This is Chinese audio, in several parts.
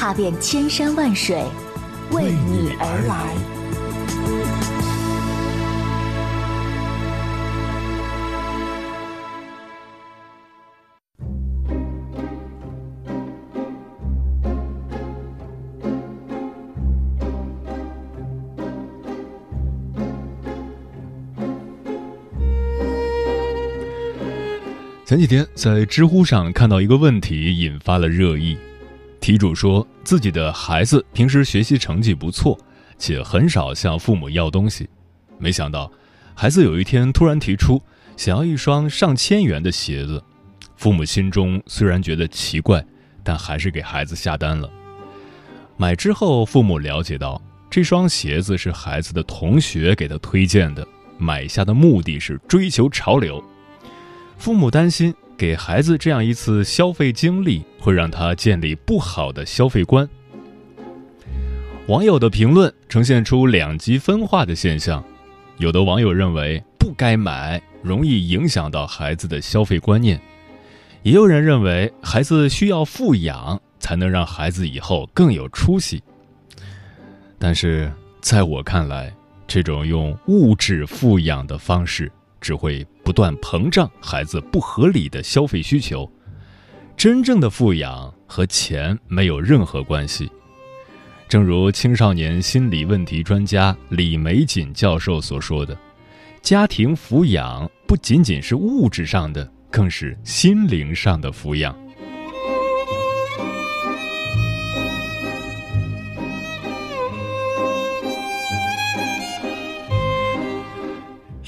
踏遍千山万水，为你而来。前几天在知乎上看到一个问题，引发了热议。题主说自己的孩子平时学习成绩不错，且很少向父母要东西。没想到，孩子有一天突然提出想要一双上千元的鞋子，父母心中虽然觉得奇怪，但还是给孩子下单了。买之后，父母了解到这双鞋子是孩子的同学给他推荐的，买下的目的是追求潮流。父母担心给孩子这样一次消费经历会让他建立不好的消费观。网友的评论呈现出两极分化的现象，有的网友认为不该买，容易影响到孩子的消费观念；也有人认为孩子需要富养才能让孩子以后更有出息。但是在我看来，这种用物质富养的方式。只会不断膨胀孩子不合理的消费需求。真正的富养和钱没有任何关系。正如青少年心理问题专家李玫瑾教授所说的：“家庭抚养不仅仅是物质上的，更是心灵上的抚养。”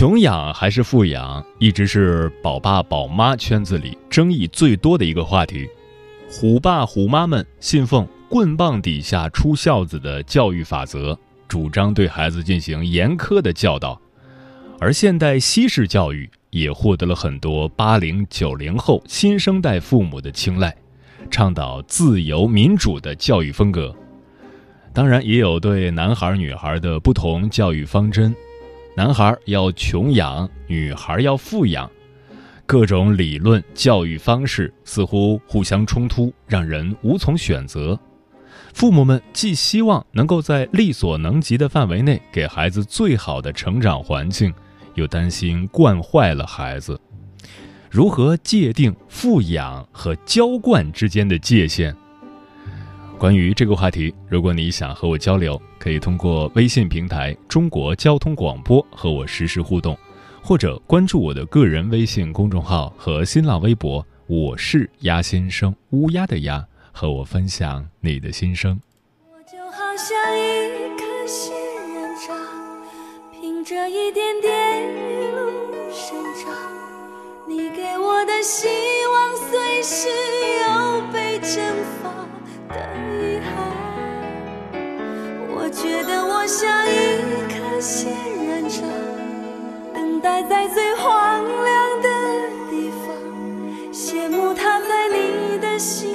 穷养还是富养，一直是宝爸宝妈圈子里争议最多的一个话题。虎爸虎妈们信奉“棍棒底下出孝子”的教育法则，主张对孩子进行严苛的教导。而现代西式教育也获得了很多八零九零后新生代父母的青睐，倡导自由民主的教育风格。当然，也有对男孩女孩的不同教育方针。男孩要穷养，女孩要富养，各种理论教育方式似乎互相冲突，让人无从选择。父母们既希望能够在力所能及的范围内给孩子最好的成长环境，又担心惯坏了孩子。如何界定富养和娇惯之间的界限？关于这个话题，如果你想和我交流，可以通过微信平台“中国交通广播”和我实时互动，或者关注我的个人微信公众号和新浪微博“我是鸭先生”（乌鸦的鸭），和我分享你的心声。我就好像一颗仙人掌，凭着一点点雨露生长。你给我的希望，随时又被蒸发。觉得我像一颗仙人掌，等待在最荒凉的地方，羡慕它在你的心。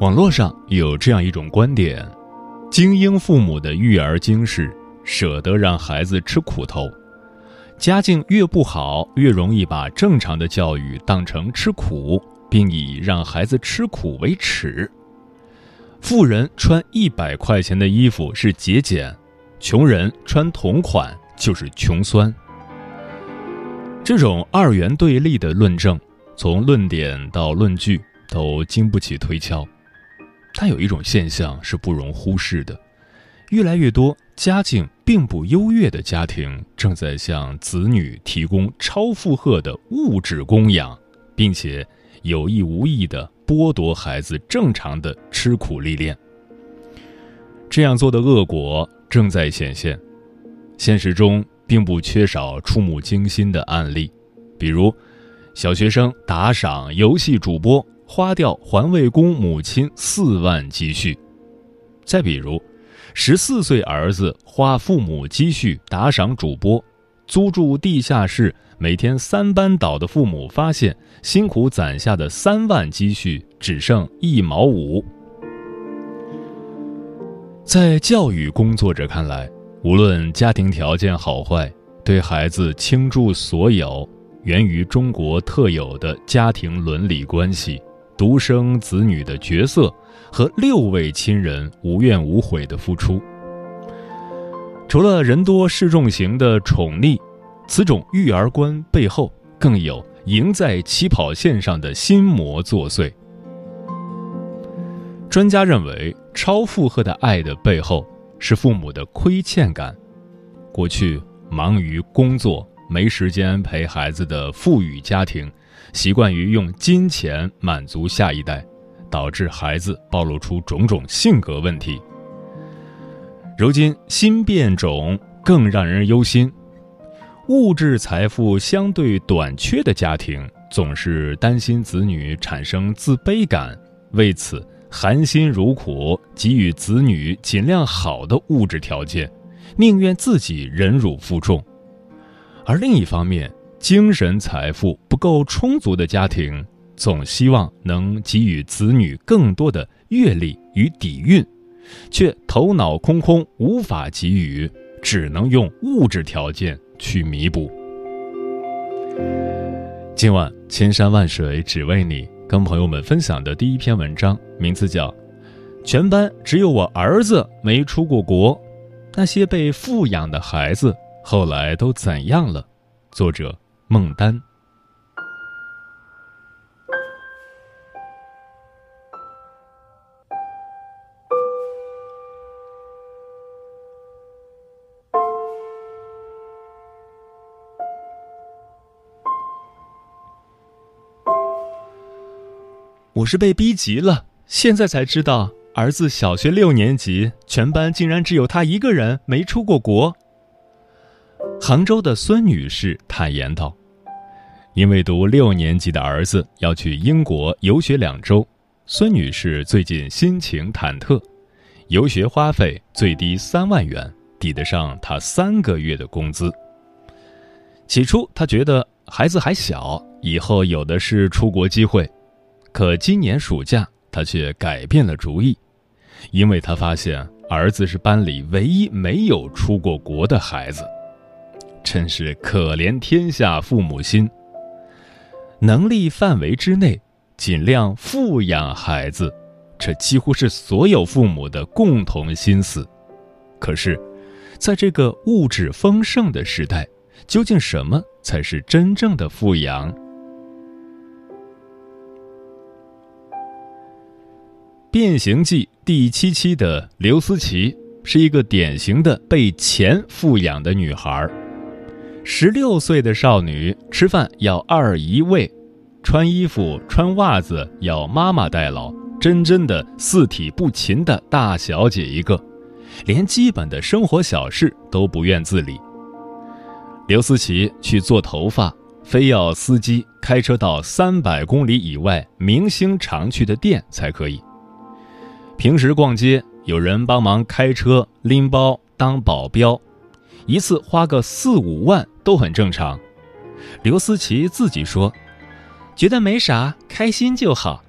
网络上有这样一种观点：精英父母的育儿经是舍得让孩子吃苦头，家境越不好，越容易把正常的教育当成吃苦，并以让孩子吃苦为耻。富人穿一百块钱的衣服是节俭，穷人穿同款就是穷酸。这种二元对立的论证，从论点到论据都经不起推敲。但有一种现象是不容忽视的：越来越多家境并不优越的家庭正在向子女提供超负荷的物质供养，并且有意无意地剥夺孩子正常的吃苦历练。这样做的恶果正在显现，现实中并不缺少触目惊心的案例，比如小学生打赏游戏主播。花掉环卫工母亲四万积蓄，再比如，十四岁儿子花父母积蓄打赏主播，租住地下室，每天三班倒的父母发现辛苦攒下的三万积蓄只剩一毛五。在教育工作者看来，无论家庭条件好坏，对孩子倾注所有，源于中国特有的家庭伦理关系。独生子女的角色和六位亲人无怨无悔的付出。除了人多势众型的宠溺，此种育儿观背后更有赢在起跑线上的心魔作祟。专家认为，超负荷的爱的背后是父母的亏欠感。过去忙于工作，没时间陪孩子的富裕家庭，习惯于用金钱满足下一代，导致孩子暴露出种种性格问题。如今心变种更让人忧心，物质财富相对短缺的家庭总是担心子女产生自卑感，为此含辛茹苦给予子女尽量好的物质条件，宁愿自己忍辱负重。而另一方面，精神财富不够充足的家庭总希望能给予子女更多的阅历与底蕴。却头脑空空，无法给予，只能用物质条件去弥补。今晚千山万水只为你，跟朋友们分享的第一篇文章，名字叫《全班只有我儿子没出过国》，那些被富养的孩子后来都怎样了？作者孟丹。我是被逼急了，现在才知道儿子小学六年级，全班竟然只有他一个人没出过国。杭州的孙女士坦言道：“因为读六年级的儿子要去英国游学两周，孙女士最近心情忐忑。游学花费最低三万元，抵得上她三个月的工资。起初，她觉得孩子还小，以后有的是出国机会。”可今年暑假，他却改变了主意，因为他发现儿子是班里唯一没有出过国的孩子，真是可怜天下父母心。能力范围之内，尽量富养孩子，这几乎是所有父母的共同心思。可是，在这个物质丰盛的时代，究竟什么才是真正的富养？《变形记》第七期的刘思琪是一个典型的被钱富养的女孩。十六岁的少女吃饭要二姨喂，穿衣服穿袜子要妈妈代劳，真真的四体不勤的大小姐一个，连基本的生活小事都不愿自理。刘思琪去做头发，非要司机开车到三百公里以外明星常去的店才可以。平时逛街，有人帮忙开车、拎包、当保镖，一次花个四五万都很正常。刘思琪自己说，觉得没啥，开心就好。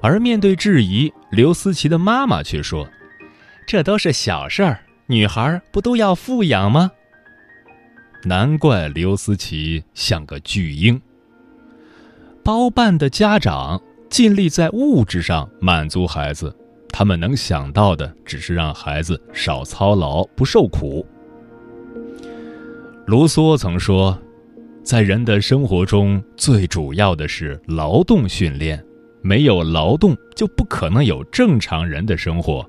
而面对质疑，刘思琪的妈妈却说：“这都是小事儿，女孩不都要富养吗？”难怪刘思琪像个巨婴。包办的家长。尽力在物质上满足孩子，他们能想到的只是让孩子少操劳、不受苦。卢梭曾说，在人的生活中最主要的是劳动训练，没有劳动就不可能有正常人的生活。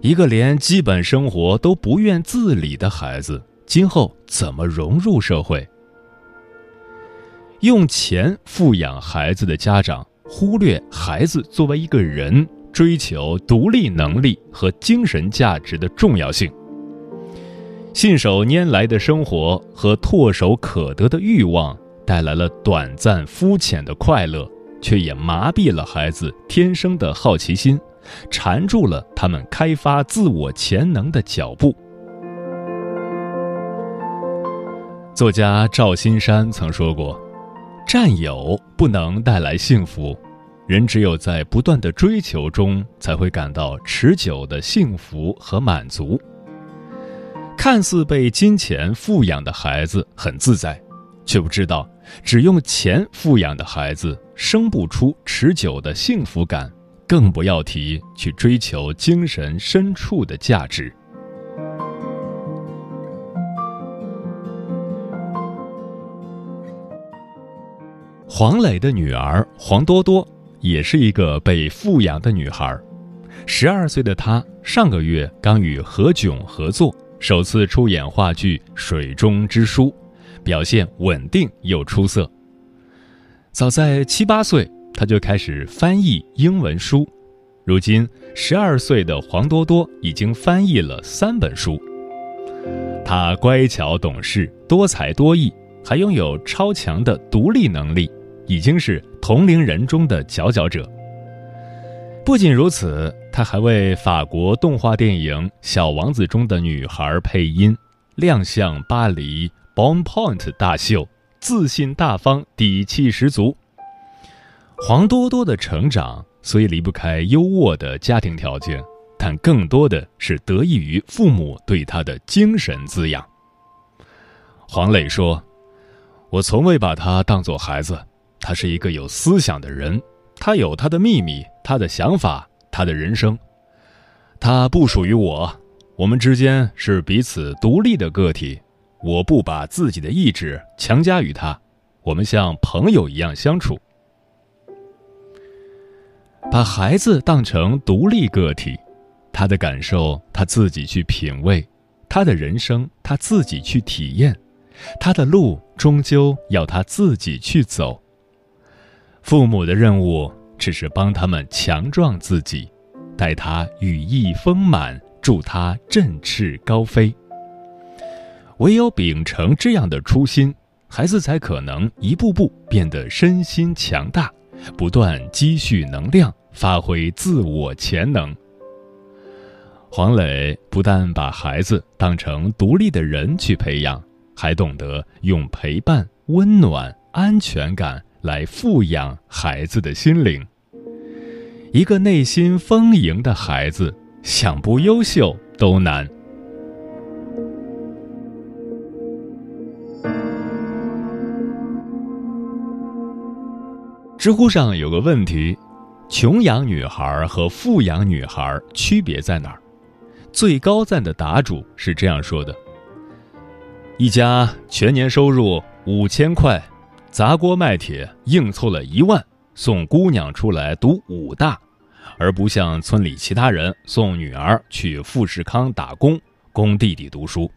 一个连基本生活都不愿自理的孩子，今后怎么融入社会？用钱富养孩子的家长，忽略孩子作为一个人追求独立能力和精神价值的重要性。信手拈来的生活和唾手可得的欲望带来了短暂肤浅的快乐，却也麻痹了孩子天生的好奇心，缠住了他们开发自我潜能的脚步。作家赵新山曾说过。占有不能带来幸福，人只有在不断的追求中，才会感到持久的幸福和满足。看似被金钱富养的孩子很自在却不知道只用钱富养的孩子生不出持久的幸福感更不要提去追求精神深处的价值。黄磊的女儿黄多多也是一个被富养的女孩。十二岁的她上个月刚与何炅合作首次出演话剧《水中之书》，表现稳定又出色。早在七八岁，他就开始翻译英文书。如今，十二岁的黄多多已经翻译了三本书。他乖巧懂事、多才多艺，还拥有超强的独立能力，已经是同龄人中的佼佼者。不仅如此，他还为法国动画电影《小王子》中的女孩配音，亮相巴黎 Bon Point 大秀，自信大方、底气十足。黄多多的成长。虽离不开优渥的家庭条件，但更多的是得益于父母对他的精神滋养。黄磊说：“我从未把他当作孩子，他是一个有思想的人，他有他的秘密，他的想法，他的人生。他不属于我，我们之间是彼此独立的个体。我不把自己的意志强加于他，我们像朋友一样相处。”把孩子当成独立个体，他的感受他自己去品味，他的人生他自己去体验，他的路终究要他自己去走。父母的任务只是帮他们强壮自己，待他羽翼丰满，助他振翅高飞。唯有秉承这样的初心，孩子才可能一步步变得身心强大。不断积蓄能量，发挥自我潜能。黄磊不但把孩子当成独立的人去培养，还懂得用陪伴、温暖、安全感来富养孩子的心灵。一个内心丰盈的孩子，想不优秀都难。知乎上有个问题：穷养女孩和富养女孩区别在哪儿？最高赞的答主是这样说的：一家全年收入五千块，砸锅卖铁硬凑了一万，送姑娘出来读武大，而不像村里其他人送女儿去富士康打工，供弟弟读书。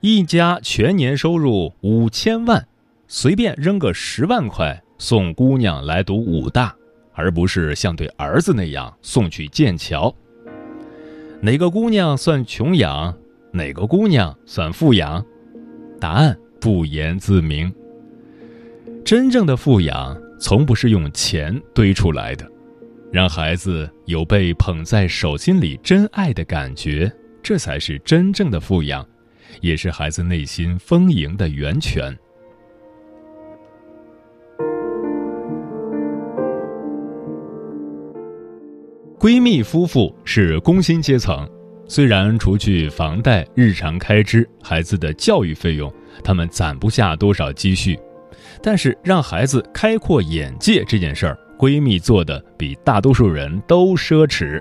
一家全年收入五千万，随便扔个十万块。送姑娘来读武大，而不是像对儿子那样送去剑桥。哪个姑娘算穷养，哪个姑娘算富养？答案不言自明。真正的富养，从不是用钱堆出来的，让孩子有被捧在手心里真爱的感觉，这才是真正的富养，也是孩子内心丰盈的源泉。闺蜜夫妇是工薪阶层，虽然除去房贷、日常开支、孩子的教育费用，他们攒不下多少积蓄，但是让孩子开阔眼界这件事儿，闺蜜做的比大多数人都奢侈。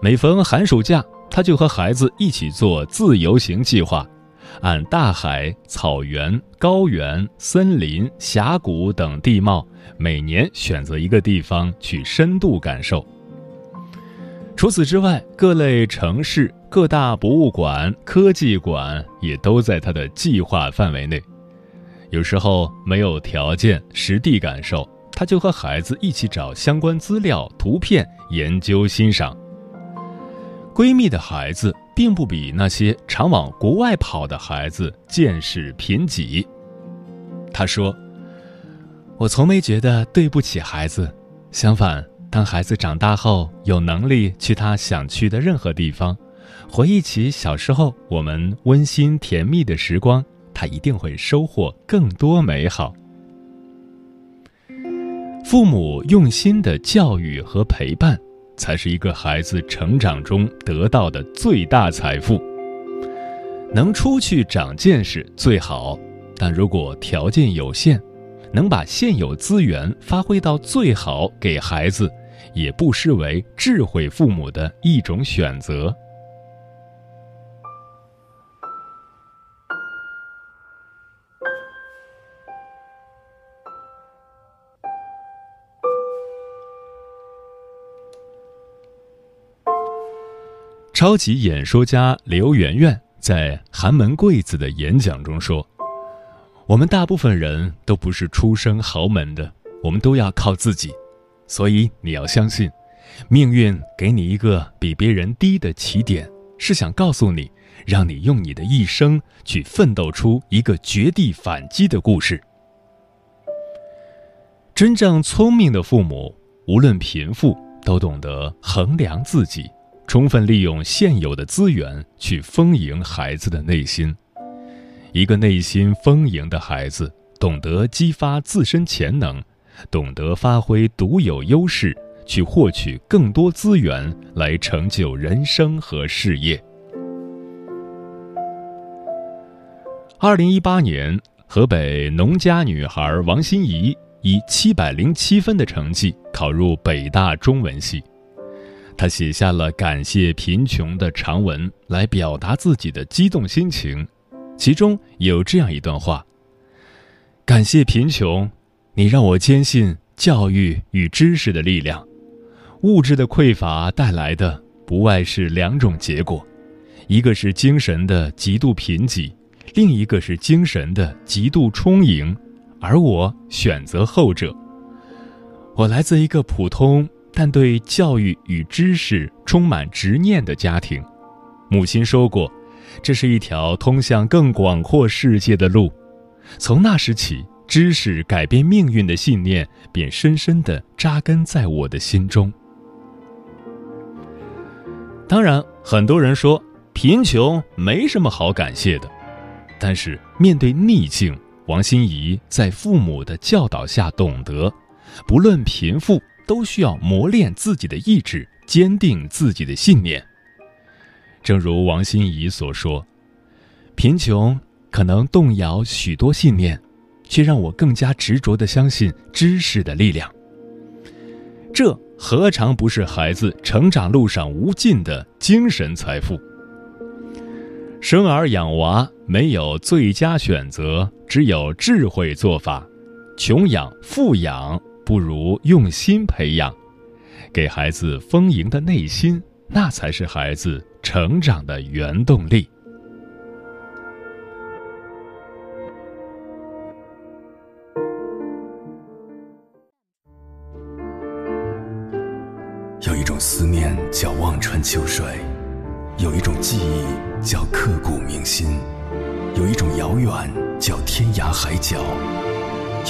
每逢寒暑假，她就和孩子一起做自由行计划，按大海、草原、高原、森林、峡谷等地貌，每年选择一个地方去深度感受。除此之外，各类城市、各大博物馆、科技馆也都在他的计划范围内。有时候没有条件实地感受，他就和孩子一起找相关资料、图片研究欣赏。闺蜜的孩子并不比那些常往国外跑的孩子见识贫瘠。她说：“我从没觉得对不起孩子，相反。”当孩子长大后有能力去他想去的任何地方，回忆起小时候我们温馨甜蜜的时光，他一定会收获更多美好。父母用心的教育和陪伴，才是一个孩子成长中得到的最大财富。能出去长见识最好，但如果条件有限，能把现有资源发挥到最好，给孩子。也不失为智慧父母的一种选择。超级演说家刘媛媛在寒门贵子的演讲中说：“我们大部分人都不是出生豪门的，我们都要靠自己，所以你要相信，命运给你一个比别人低的起点，是想告诉你，让你用你的一生去奋斗出一个绝地反击的故事。真正聪明的父母，无论贫富，都懂得衡量自己。”充分利用现有的资源去丰盈孩子的内心。一个内心丰盈的孩子，懂得激发自身潜能，懂得发挥独有优势，去获取更多资源，来成就人生和事业。二零一八年，河北农家女孩王心怡以七百零七分的成绩考入北大中文系。他写下了感谢贫穷的长文，来表达自己的激动心情。其中有这样一段话：“感谢贫穷，你让我坚信教育与知识的力量。物质的匮乏带来的不外是两种结果，一个是精神的极度贫瘠，另一个是精神的极度充盈。而我选择后者。我来自一个普通。”但对教育与知识充满执念的家庭，母亲说过：“这是一条通向更广阔世界的路。”从那时起，知识改变命运的信念便深深地扎根在我的心中。当然，很多人说贫穷没什么好感谢的，但是面对逆境，王心怡在父母的教导下懂得，不论贫富。都需要磨练自己的意志，坚定自己的信念。正如王心怡所说：“贫穷可能动摇许多信念，却让我更加执着的相信知识的力量。这何尝不是孩子成长路上无尽的精神财富？生儿养娃没有最佳选择，只有智慧做法。穷养、富养。”不如用心培养，给孩子丰盈的内心，那才是孩子成长的原动力。有一种思念叫望穿秋水，有一种记忆叫刻骨铭心，有一种遥远叫天涯海角，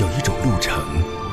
有一种路程。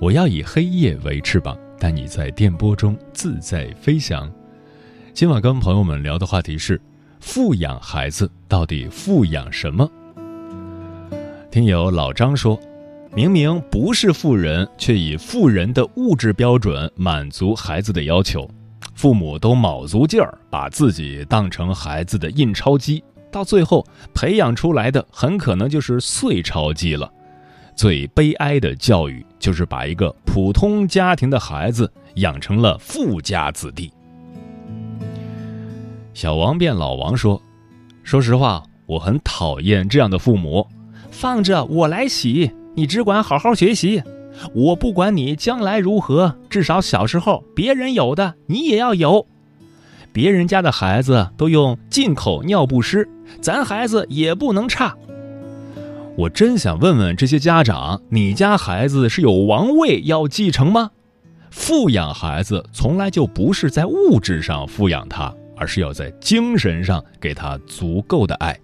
我要以黑夜为翅膀，带你在电波中自在飞翔。今晚跟朋友们聊的话题是：富养孩子到底富养什么？听友老张说，明明不是富人，却以富人的物质标准满足孩子的要求，父母都卯足劲儿把自己当成孩子的印钞机，到最后培养出来的很可能就是碎钞机了。最悲哀的教育，就是把一个普通家庭的孩子养成了富家子弟。小王变老王说：“说实话，我很讨厌这样的父母，放着我来洗，你只管好好学习，我不管你将来如何，至少小时候别人有的你也要有。别人家的孩子都用进口尿不湿，咱孩子也不能差。”我真想问问这些家长，你家孩子是有王位要继承吗？富养孩子从来就不是在物质上富养他，而是要在精神上给他足够的爱。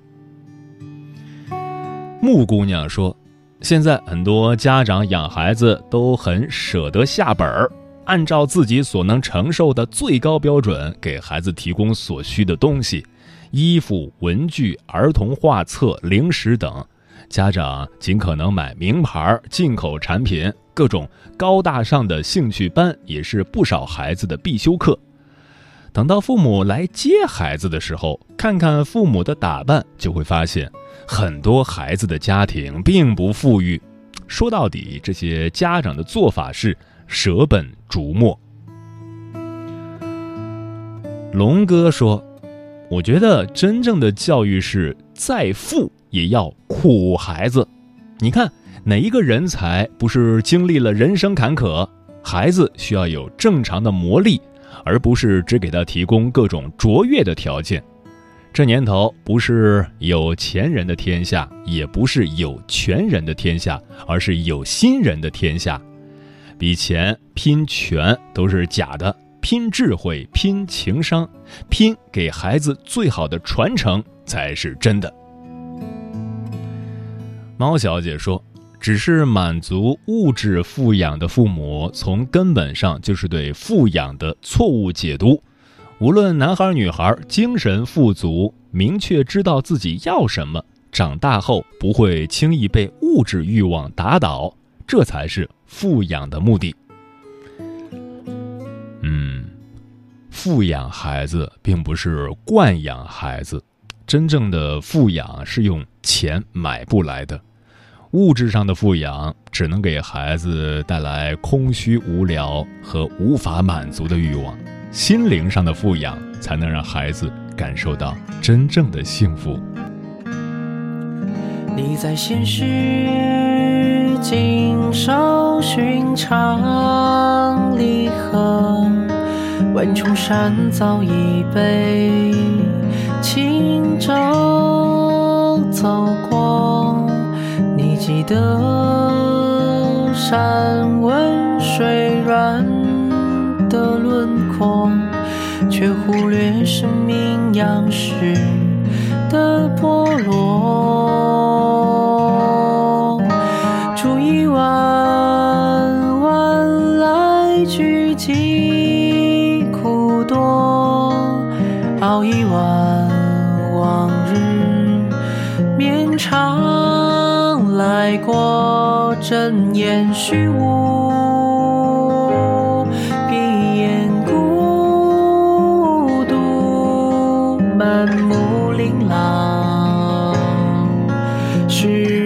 木姑娘说，现在很多家长养孩子都很舍得下本儿，按照自己所能承受的最高标准给孩子提供所需的东西，衣服、文具、儿童画册、零食等。家长尽可能买名牌进口产品，各种高大上的兴趣班也是不少孩子的必修课。等到父母来接孩子的时候，看看父母的打扮，就会发现很多孩子的家庭并不富裕。说到底，这些家长的做法是舍本逐末。龙哥说：“我觉得真正的教育是再富也要苦孩子。你看，哪一个人才不是经历了人生坎坷？孩子需要有正常的磨砺。”而不是只给他提供各种卓越的条件。这年头不是有钱人的天下，也不是有权人的天下，而是有心人的天下。比钱拼权都是假的，拼智慧、拼情商、拼给孩子最好的传承才是真的。猫小姐说。只是满足物质富养的父母，从根本上就是对富养的错误解读。无论男孩女孩，精神富足，明确知道自己要什么，长大后不会轻易被物质欲望打倒，这才是富养的目的。嗯，富养孩子并不是惯养孩子，真正的富养是用钱买不来的。物质上的富养只能给孩子带来空虚、无聊和无法满足的欲望，心灵上的富养才能让孩子感受到真正的幸福。你在现实经受寻常离合，万重山早已被轻舟走过。记得山温水软的轮廓，却忽略生命样式的剥落。睁眼虚无，闭眼孤独，满目琳琅。是。